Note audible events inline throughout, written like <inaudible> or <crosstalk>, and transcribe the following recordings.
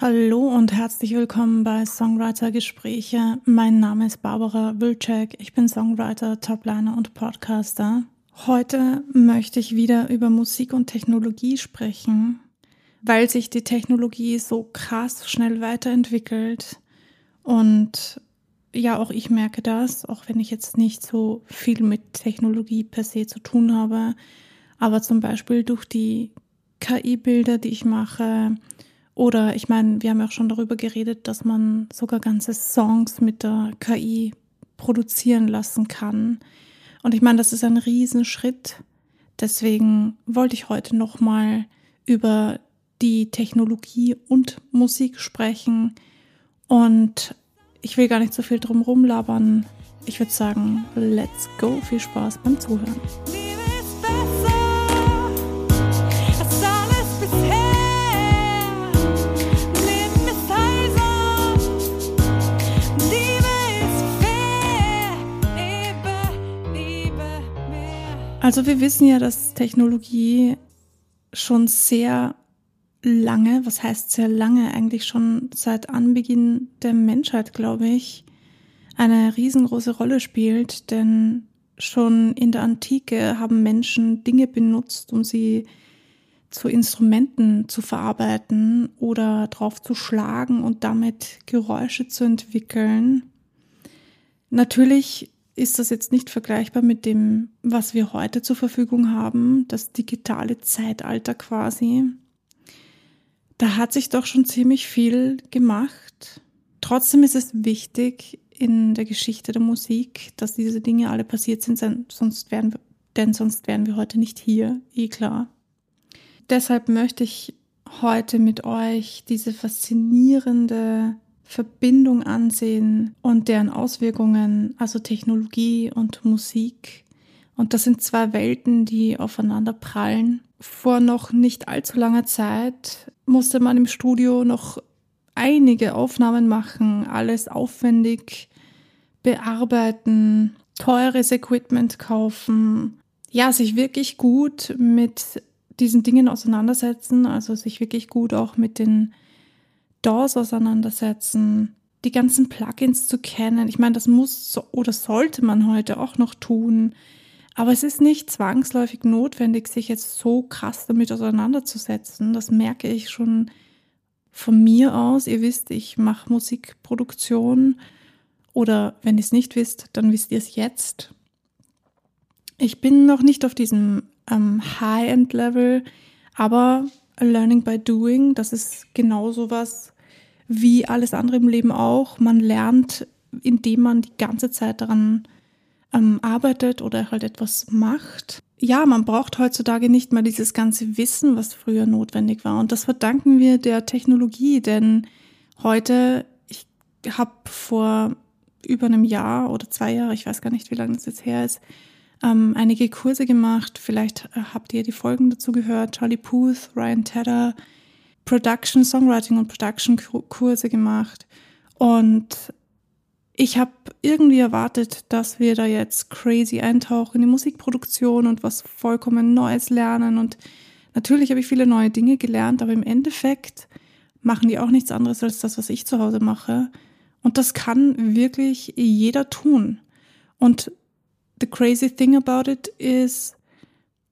Hallo und herzlich willkommen bei Songwriter Gespräche. Mein Name ist Barbara Wilczek. Ich bin Songwriter, Topliner und Podcaster. Heute möchte ich wieder über Musik und Technologie sprechen, weil sich die Technologie so krass schnell weiterentwickelt und ja, auch ich merke das, auch wenn ich jetzt nicht so viel mit Technologie per se zu tun habe, aber zum Beispiel durch die KI-Bilder, die ich mache, oder ich meine, wir haben ja auch schon darüber geredet, dass man sogar ganze Songs mit der KI produzieren lassen kann. Und ich meine, das ist ein Riesenschritt. Deswegen wollte ich heute nochmal über die Technologie und Musik sprechen. Und ich will gar nicht so viel drum rumlabern. Ich würde sagen, let's go. Viel Spaß beim Zuhören. Also wir wissen ja, dass Technologie schon sehr lange, was heißt sehr lange, eigentlich schon seit Anbeginn der Menschheit, glaube ich, eine riesengroße Rolle spielt, denn schon in der Antike haben Menschen Dinge benutzt, um sie zu Instrumenten zu verarbeiten oder drauf zu schlagen und damit Geräusche zu entwickeln. Natürlich ist das jetzt nicht vergleichbar mit dem, was wir heute zur Verfügung haben, das digitale Zeitalter quasi. Da hat sich doch schon ziemlich viel gemacht. Trotzdem ist es wichtig in der Geschichte der Musik, dass diese Dinge alle passiert sind, sonst wären wir, denn sonst wären wir heute nicht hier, eh klar. Deshalb möchte ich heute mit euch diese faszinierende Verbindung ansehen und deren Auswirkungen, also Technologie und Musik. Und das sind zwei Welten, die aufeinander prallen. Vor noch nicht allzu langer Zeit musste man im Studio noch einige Aufnahmen machen, alles aufwendig bearbeiten, teures Equipment kaufen, ja, sich wirklich gut mit diesen Dingen auseinandersetzen, also sich wirklich gut auch mit den DAWs auseinandersetzen, die ganzen Plugins zu kennen. Ich meine, das muss oder sollte man heute auch noch tun. Aber es ist nicht zwangsläufig notwendig, sich jetzt so krass damit auseinanderzusetzen. Das merke ich schon von mir aus. Ihr wisst, ich mache Musikproduktion. Oder wenn ihr es nicht wisst, dann wisst ihr es jetzt. Ich bin noch nicht auf diesem ähm, High-End-Level, aber Learning by Doing, das ist genau sowas wie alles andere im Leben auch. Man lernt, indem man die ganze Zeit daran ähm, arbeitet oder halt etwas macht. Ja, man braucht heutzutage nicht mehr dieses ganze Wissen, was früher notwendig war. Und das verdanken wir der Technologie, denn heute, ich habe vor über einem Jahr oder zwei Jahre, ich weiß gar nicht, wie lange das jetzt her ist, ähm, einige Kurse gemacht. Vielleicht äh, habt ihr die Folgen dazu gehört. Charlie Puth, Ryan Tedder, Production, Songwriting und Production Kurse gemacht. Und ich habe irgendwie erwartet, dass wir da jetzt crazy eintauchen in die Musikproduktion und was vollkommen Neues lernen. Und natürlich habe ich viele neue Dinge gelernt, aber im Endeffekt machen die auch nichts anderes als das, was ich zu Hause mache. Und das kann wirklich jeder tun. Und the crazy thing about it is,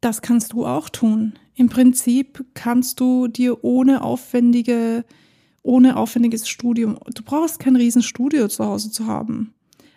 das kannst du auch tun. Im Prinzip kannst du dir ohne aufwendige, ohne aufwendiges Studium, du brauchst kein Riesenstudio zu Hause zu haben.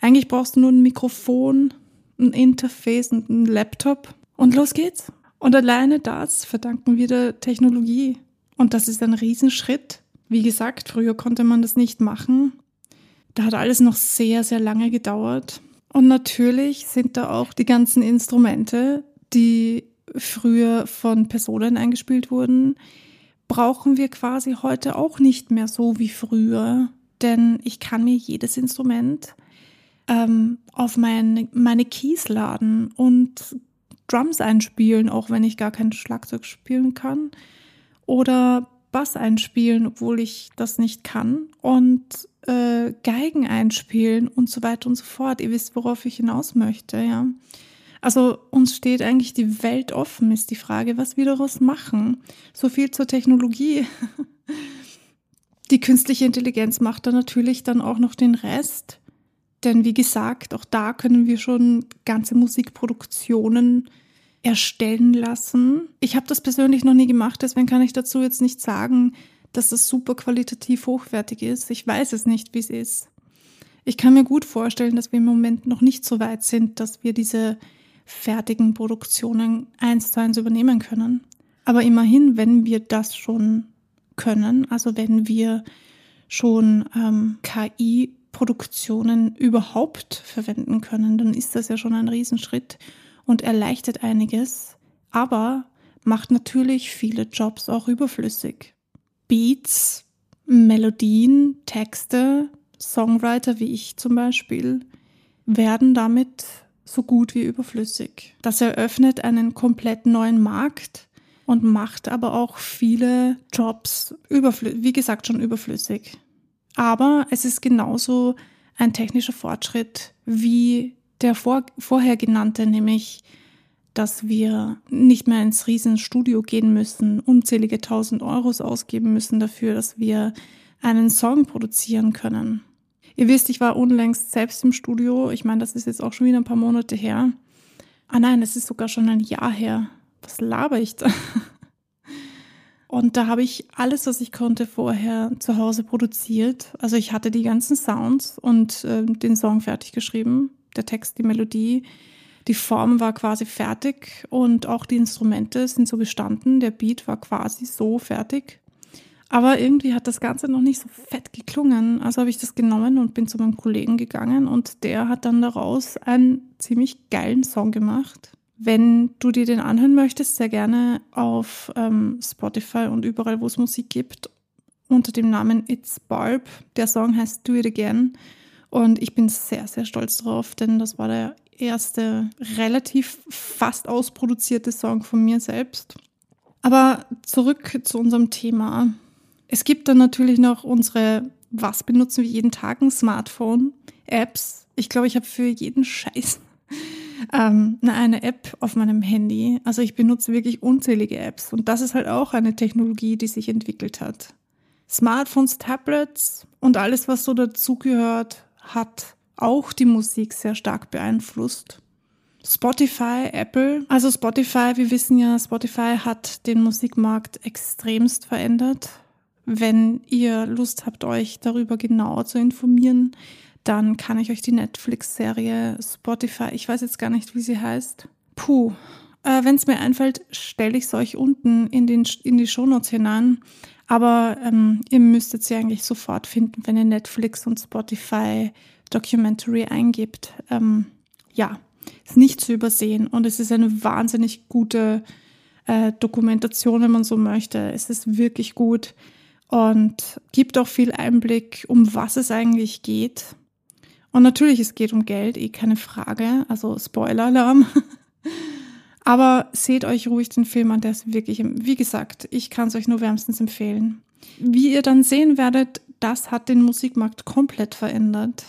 Eigentlich brauchst du nur ein Mikrofon, ein Interface und ein Laptop und los geht's. Und alleine das verdanken wir der Technologie. Und das ist ein Riesenschritt. Wie gesagt, früher konnte man das nicht machen. Da hat alles noch sehr, sehr lange gedauert. Und natürlich sind da auch die ganzen Instrumente, die früher von Personen eingespielt wurden, brauchen wir quasi heute auch nicht mehr so wie früher. Denn ich kann mir jedes Instrument ähm, auf mein, meine Keys laden und Drums einspielen, auch wenn ich gar kein Schlagzeug spielen kann. Oder Bass einspielen, obwohl ich das nicht kann. Und äh, Geigen einspielen und so weiter und so fort. Ihr wisst, worauf ich hinaus möchte, ja. Also uns steht eigentlich die Welt offen, ist die Frage, was wir daraus machen. So viel zur Technologie. <laughs> Die künstliche Intelligenz macht da natürlich dann auch noch den Rest. Denn wie gesagt, auch da können wir schon ganze Musikproduktionen erstellen lassen. Ich habe das persönlich noch nie gemacht, deswegen kann ich dazu jetzt nicht sagen, dass das super qualitativ hochwertig ist. Ich weiß es nicht, wie es ist. Ich kann mir gut vorstellen, dass wir im Moment noch nicht so weit sind, dass wir diese fertigen Produktionen eins zu eins übernehmen können. Aber immerhin, wenn wir das schon können, also wenn wir schon ähm, KI-Produktionen überhaupt verwenden können, dann ist das ja schon ein Riesenschritt und erleichtert einiges, aber macht natürlich viele Jobs auch überflüssig. Beats, Melodien, Texte, Songwriter wie ich zum Beispiel werden damit so gut wie überflüssig. Das eröffnet einen komplett neuen Markt und macht aber auch viele Jobs wie gesagt schon überflüssig. Aber es ist genauso ein technischer Fortschritt wie der vor, vorher genannte, nämlich dass wir nicht mehr ins Riesenstudio gehen müssen, unzählige tausend Euros ausgeben müssen dafür, dass wir einen Song produzieren können. Ihr wisst, ich war unlängst selbst im Studio. Ich meine, das ist jetzt auch schon wieder ein paar Monate her. Ah nein, es ist sogar schon ein Jahr her. Was laber ich da? <laughs> Und da habe ich alles, was ich konnte, vorher zu Hause produziert. Also ich hatte die ganzen Sounds und äh, den Song fertig geschrieben, der Text, die Melodie. Die Form war quasi fertig und auch die Instrumente sind so gestanden. Der Beat war quasi so fertig. Aber irgendwie hat das Ganze noch nicht so fett geklungen. Also habe ich das genommen und bin zu meinem Kollegen gegangen und der hat dann daraus einen ziemlich geilen Song gemacht. Wenn du dir den anhören möchtest, sehr gerne auf ähm, Spotify und überall, wo es Musik gibt, unter dem Namen It's Barb. Der Song heißt Do It Again. Und ich bin sehr, sehr stolz drauf, denn das war der erste relativ fast ausproduzierte Song von mir selbst. Aber zurück zu unserem Thema. Es gibt dann natürlich noch unsere, was benutzen wir jeden Tag, ein Smartphone, Apps. Ich glaube, ich habe für jeden Scheiß ähm, eine App auf meinem Handy. Also ich benutze wirklich unzählige Apps und das ist halt auch eine Technologie, die sich entwickelt hat. Smartphones, Tablets und alles, was so dazugehört, hat auch die Musik sehr stark beeinflusst. Spotify, Apple. Also Spotify, wir wissen ja, Spotify hat den Musikmarkt extremst verändert. Wenn ihr Lust habt, euch darüber genauer zu informieren, dann kann ich euch die Netflix-Serie Spotify, ich weiß jetzt gar nicht, wie sie heißt. Puh. Äh, Wenn es mir einfällt, stelle ich es euch unten in, den, in die Shownotes hinein. Aber ähm, ihr müsstet sie eigentlich sofort finden, wenn ihr Netflix und Spotify Documentary eingibt. Ähm, ja, ist nicht zu übersehen und es ist eine wahnsinnig gute äh, Dokumentation, wenn man so möchte. Es ist wirklich gut und gibt auch viel Einblick, um was es eigentlich geht. Und natürlich, es geht um Geld, eh keine Frage. Also Spoiler-Alarm. <laughs> Aber seht euch ruhig den Film an, der ist wirklich, wie gesagt, ich kann es euch nur wärmstens empfehlen. Wie ihr dann sehen werdet, das hat den Musikmarkt komplett verändert.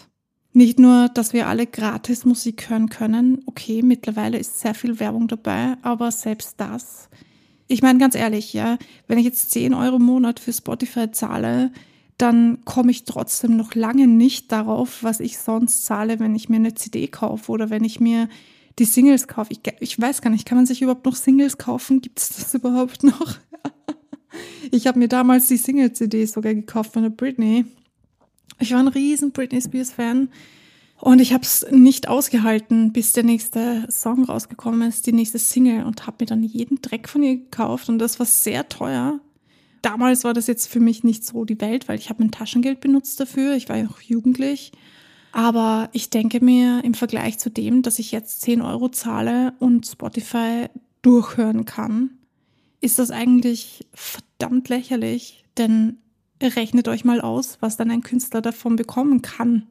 Nicht nur, dass wir alle gratis Musik hören können. Okay, mittlerweile ist sehr viel Werbung dabei, aber selbst das ich meine ganz ehrlich, ja, wenn ich jetzt 10 Euro im Monat für Spotify zahle, dann komme ich trotzdem noch lange nicht darauf, was ich sonst zahle, wenn ich mir eine CD kaufe oder wenn ich mir die Singles kaufe. Ich, ich weiß gar nicht, kann man sich überhaupt noch Singles kaufen? Gibt es das <laughs> überhaupt noch? ich habe mir damals die Single-CD sogar gekauft von der Britney. Ich war ein riesen Britney Spears-Fan. Und ich habe es nicht ausgehalten, bis der nächste Song rausgekommen ist, die nächste Single und habe mir dann jeden Dreck von ihr gekauft und das war sehr teuer. Damals war das jetzt für mich nicht so die Welt, weil ich habe mein Taschengeld benutzt dafür. Ich war ja noch jugendlich. Aber ich denke mir im Vergleich zu dem, dass ich jetzt 10 Euro zahle und Spotify durchhören kann, ist das eigentlich verdammt lächerlich. Denn rechnet euch mal aus, was dann ein Künstler davon bekommen kann.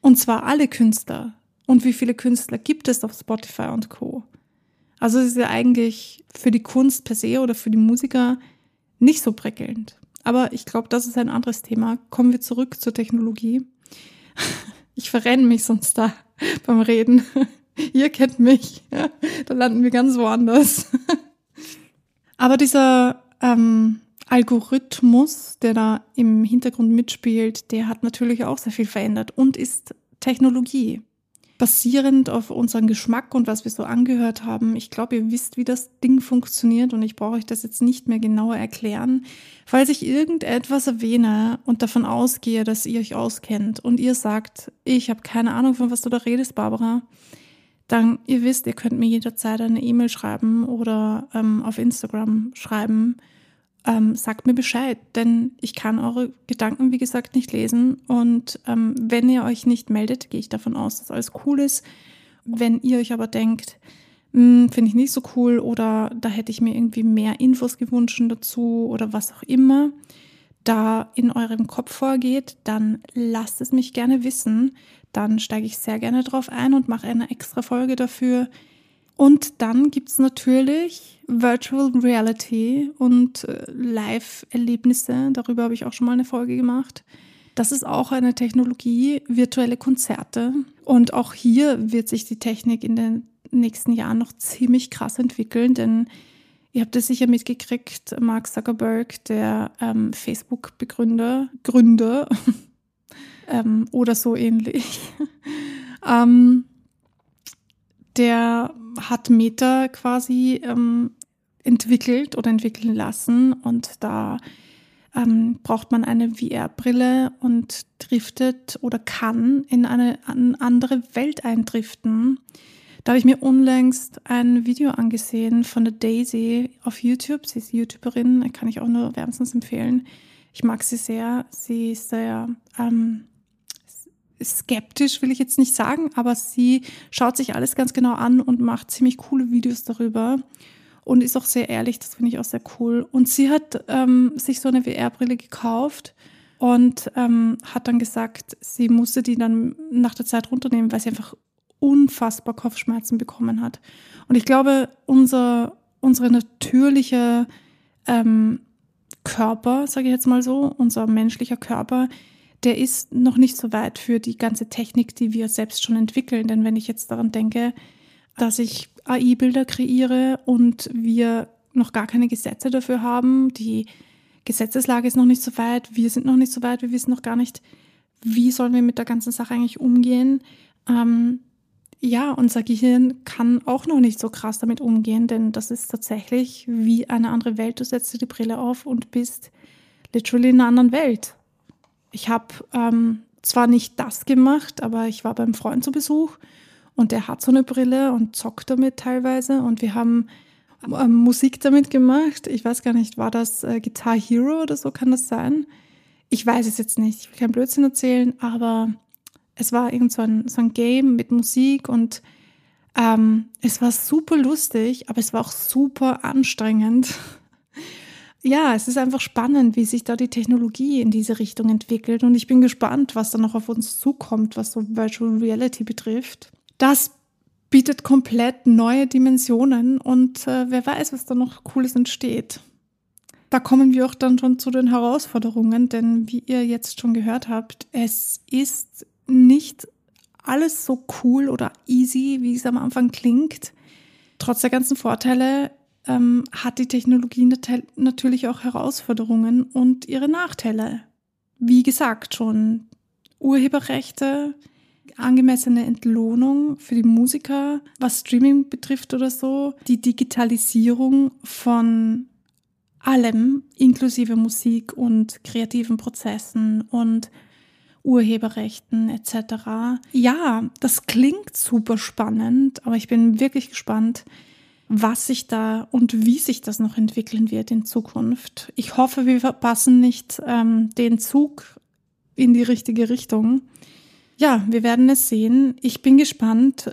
Und zwar alle Künstler. Und wie viele Künstler gibt es auf Spotify und Co. Also es ist ja eigentlich für die Kunst per se oder für die Musiker nicht so prickelnd. Aber ich glaube, das ist ein anderes Thema. Kommen wir zurück zur Technologie. <laughs> Ich verrenne mich sonst da <laughs> beim Reden. <laughs> Ihr kennt mich. Da landen wir ganz woanders. Aber dieser ähm, Algorithmus, der da im Hintergrund mitspielt, der hat natürlich auch sehr viel verändert und ist Technologie. Basierend auf unseren Geschmack und was wir so angehört haben, ich glaube, ihr wisst, wie das Ding funktioniert und ich brauche euch das jetzt nicht mehr genauer erklären. Falls ich irgendetwas erwähne und davon ausgehe, dass ihr euch auskennt und ihr sagt, ich habe keine Ahnung, von was du da redest, Barbara, dann ihr wisst, ihr könnt mir jederzeit eine E-Mail schreiben oder ähm, auf Instagram schreiben ähm, sagt mir Bescheid, denn ich kann eure Gedanken, wie gesagt, nicht lesen. Und ähm, wenn ihr euch nicht meldet, gehe ich davon aus, dass alles cool ist. Wenn ihr euch aber denkt, hm, finde ich nicht so cool oder da hätte ich mir irgendwie mehr Infos gewünscht dazu oder was auch immer da in eurem Kopf vorgeht, dann lasst es mich gerne wissen. Dann steige ich sehr gerne drauf ein und mache eine extra Folge dafür. Und dann gibt's natürlich Virtual Reality und äh, Live-Erlebnisse. Darüber habe ich auch schon mal eine Folge gemacht. Das ist auch eine Technologie, virtuelle Konzerte. Und auch hier wird sich die Technik in den nächsten Jahren noch ziemlich krass entwickeln, denn ihr habt es sicher mitgekriegt, Mark Zuckerberg, der ähm, Facebook-Begründer, Gründer <laughs> ähm, oder so ähnlich, <laughs> ähm, der hat Meta quasi ähm, entwickelt oder entwickeln lassen und da ähm, braucht man eine VR-Brille und driftet oder kann in eine andere Welt eindriften. Da habe ich mir unlängst ein Video angesehen von der Daisy auf YouTube. Sie ist YouTuberin, kann ich auch nur wärmstens empfehlen. Ich mag sie sehr. Sie ist sehr ähm, skeptisch, will ich jetzt nicht sagen, aber sie schaut sich alles ganz genau an und macht ziemlich coole Videos darüber und ist auch sehr ehrlich, das finde ich auch sehr cool. Und sie hat ähm, sich so eine VR-Brille gekauft und ähm, hat dann gesagt, sie musste die dann nach der Zeit runternehmen, weil sie einfach unfassbar Kopfschmerzen bekommen hat. Und ich glaube, unser, unsere natürliche ähm, Körper, sage ich jetzt mal so, unser menschlicher Körper, der ist noch nicht so weit für die ganze Technik, die wir selbst schon entwickeln. Denn wenn ich jetzt daran denke, dass ich AI-Bilder kreiere und wir noch gar keine Gesetze dafür haben, die Gesetzeslage ist noch nicht so weit, wir sind noch nicht so weit, wir wissen noch gar nicht, wie sollen wir mit der ganzen Sache eigentlich umgehen. Ähm, ja, unser Gehirn kann auch noch nicht so krass damit umgehen, denn das ist tatsächlich wie eine andere Welt. Du setzt dir die Brille auf und bist literally in einer anderen Welt. Ich habe ähm, zwar nicht das gemacht, aber ich war beim Freund zu Besuch und der hat so eine Brille und zockt damit teilweise und wir haben äh, Musik damit gemacht. Ich weiß gar nicht, war das äh, Guitar Hero oder so kann das sein? Ich weiß es jetzt nicht, ich will kein Blödsinn erzählen, aber es war irgend so ein, so ein Game mit Musik und ähm, es war super lustig, aber es war auch super anstrengend <laughs> ja, es ist einfach spannend, wie sich da die Technologie in diese Richtung entwickelt. Und ich bin gespannt, was da noch auf uns zukommt, was so Virtual Reality betrifft. Das bietet komplett neue Dimensionen und äh, wer weiß, was da noch Cooles entsteht. Da kommen wir auch dann schon zu den Herausforderungen, denn wie ihr jetzt schon gehört habt, es ist nicht alles so cool oder easy, wie es am Anfang klingt. Trotz der ganzen Vorteile ähm, hat die Technologie natürlich auch Herausforderungen und ihre Nachteile. Wie gesagt schon, Urheberrechte, angemessene Entlohnung für die Musiker, was Streaming betrifft oder so, die Digitalisierung von allem, inklusive Musik und kreativen Prozessen und Urheberrechten etc. Ja, das klingt super spannend, aber ich bin wirklich gespannt, was sich da und wie sich das noch entwickeln wird in Zukunft. Ich hoffe, wir verpassen nicht ähm, den Zug in die richtige Richtung. Ja, wir werden es sehen. Ich bin gespannt,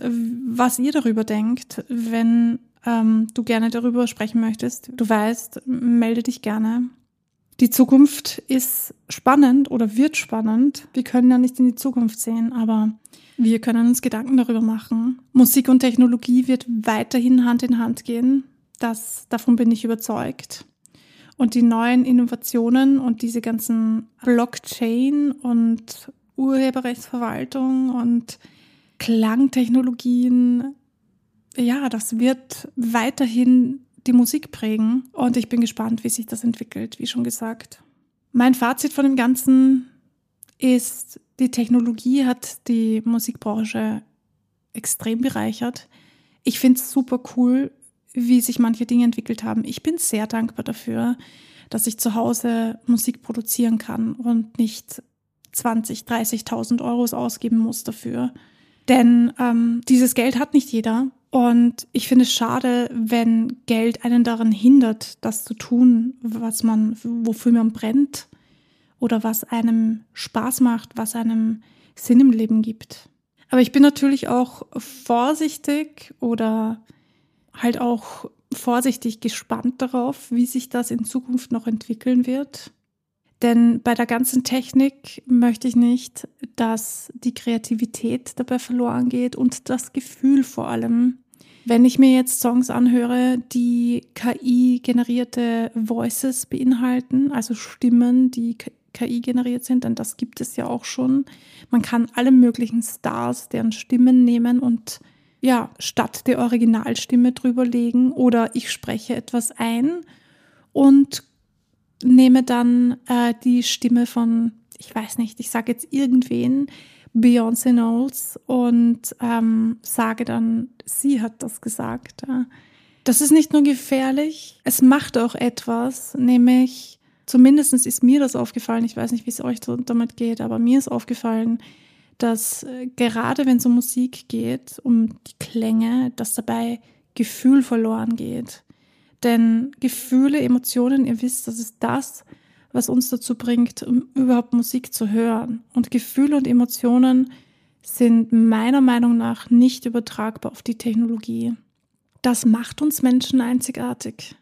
was ihr darüber denkt, wenn ähm, du gerne darüber sprechen möchtest. Du weißt, melde dich gerne. Die Zukunft ist spannend oder wird spannend. Wir können ja nicht in die Zukunft sehen, aber wir können uns Gedanken darüber machen. Musik und Technologie wird weiterhin Hand in Hand gehen. Das, davon bin ich überzeugt. Und die neuen Innovationen und diese ganzen Blockchain und Urheberrechtsverwaltung und Klangtechnologien, ja, das wird weiterhin die Musik prägen und ich bin gespannt, wie sich das entwickelt, wie schon gesagt. Mein Fazit von dem Ganzen ist, die Technologie hat die Musikbranche extrem bereichert. Ich finde es super cool, wie sich manche Dinge entwickelt haben. Ich bin sehr dankbar dafür, dass ich zu Hause Musik produzieren kann und nicht 20, 30.000 Euro ausgeben muss dafür. Denn ähm, dieses Geld hat nicht jeder. Und ich finde es schade, wenn Geld einen daran hindert, das zu tun, was man, wofür man brennt oder was einem Spaß macht, was einem Sinn im Leben gibt. Aber ich bin natürlich auch vorsichtig oder halt auch vorsichtig gespannt darauf, wie sich das in Zukunft noch entwickeln wird. Denn bei der ganzen Technik möchte ich nicht, dass die Kreativität dabei verloren geht und das Gefühl vor allem. Wenn ich mir jetzt Songs anhöre, die KI-generierte Voices beinhalten, also Stimmen, die KI generiert sind, denn das gibt es ja auch schon. Man kann alle möglichen Stars, deren Stimmen nehmen und ja, statt der Originalstimme drüberlegen oder ich spreche etwas ein und nehme dann äh, die Stimme von, ich weiß nicht, ich sage jetzt irgendwen, Beyoncé Knowles und ähm, sage dann, sie hat das gesagt. Das ist nicht nur gefährlich, es macht auch etwas, nämlich zumindest ist mir das aufgefallen, ich weiß nicht, wie es euch damit geht, aber mir ist aufgefallen, dass äh, gerade wenn es um Musik geht, um die Klänge, dass dabei Gefühl verloren geht. Denn Gefühle, Emotionen, ihr wisst, das ist das, was uns dazu bringt, um überhaupt Musik zu hören. Und Gefühle und Emotionen sind meiner Meinung nach nicht übertragbar auf die Technologie. Das macht uns Menschen einzigartig.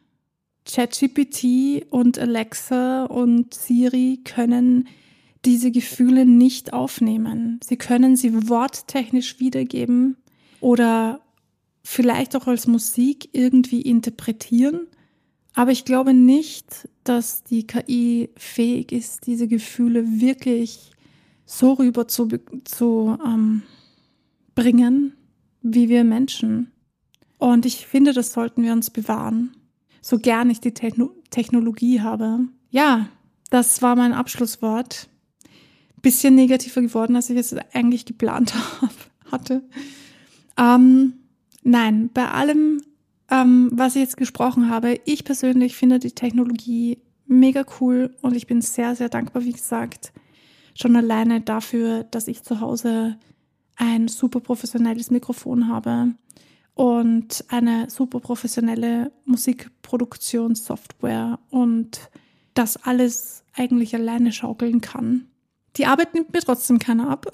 ChatGPT und Alexa und Siri können diese Gefühle nicht aufnehmen. Sie können sie worttechnisch wiedergeben oder vielleicht auch als Musik irgendwie interpretieren. Aber ich glaube nicht, dass die KI fähig ist, diese Gefühle wirklich so rüber zu, zu ähm, bringen, wie wir Menschen. Und ich finde, das sollten wir uns bewahren. So gern ich die Techno Technologie habe. Ja, das war mein Abschlusswort bisschen negativer geworden, als ich es eigentlich geplant <laughs> habe, hatte. Ähm, nein, bei allem, ähm, was ich jetzt gesprochen habe, ich persönlich finde die Technologie mega cool und ich bin sehr, sehr dankbar, wie gesagt, schon alleine dafür, dass ich zu Hause ein super professionelles Mikrofon habe und eine super professionelle Musikproduktionssoftware und das alles eigentlich alleine schaukeln kann. Die Arbeit nimmt mir trotzdem keiner ab.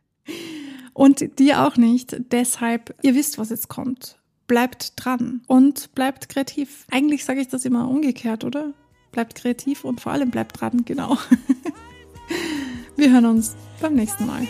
<laughs> und die auch nicht. Deshalb, ihr wisst, was jetzt kommt. Bleibt dran und bleibt kreativ. Eigentlich sage ich das immer umgekehrt, oder? Bleibt kreativ und vor allem bleibt dran, genau. <laughs> Wir hören uns beim nächsten Mal.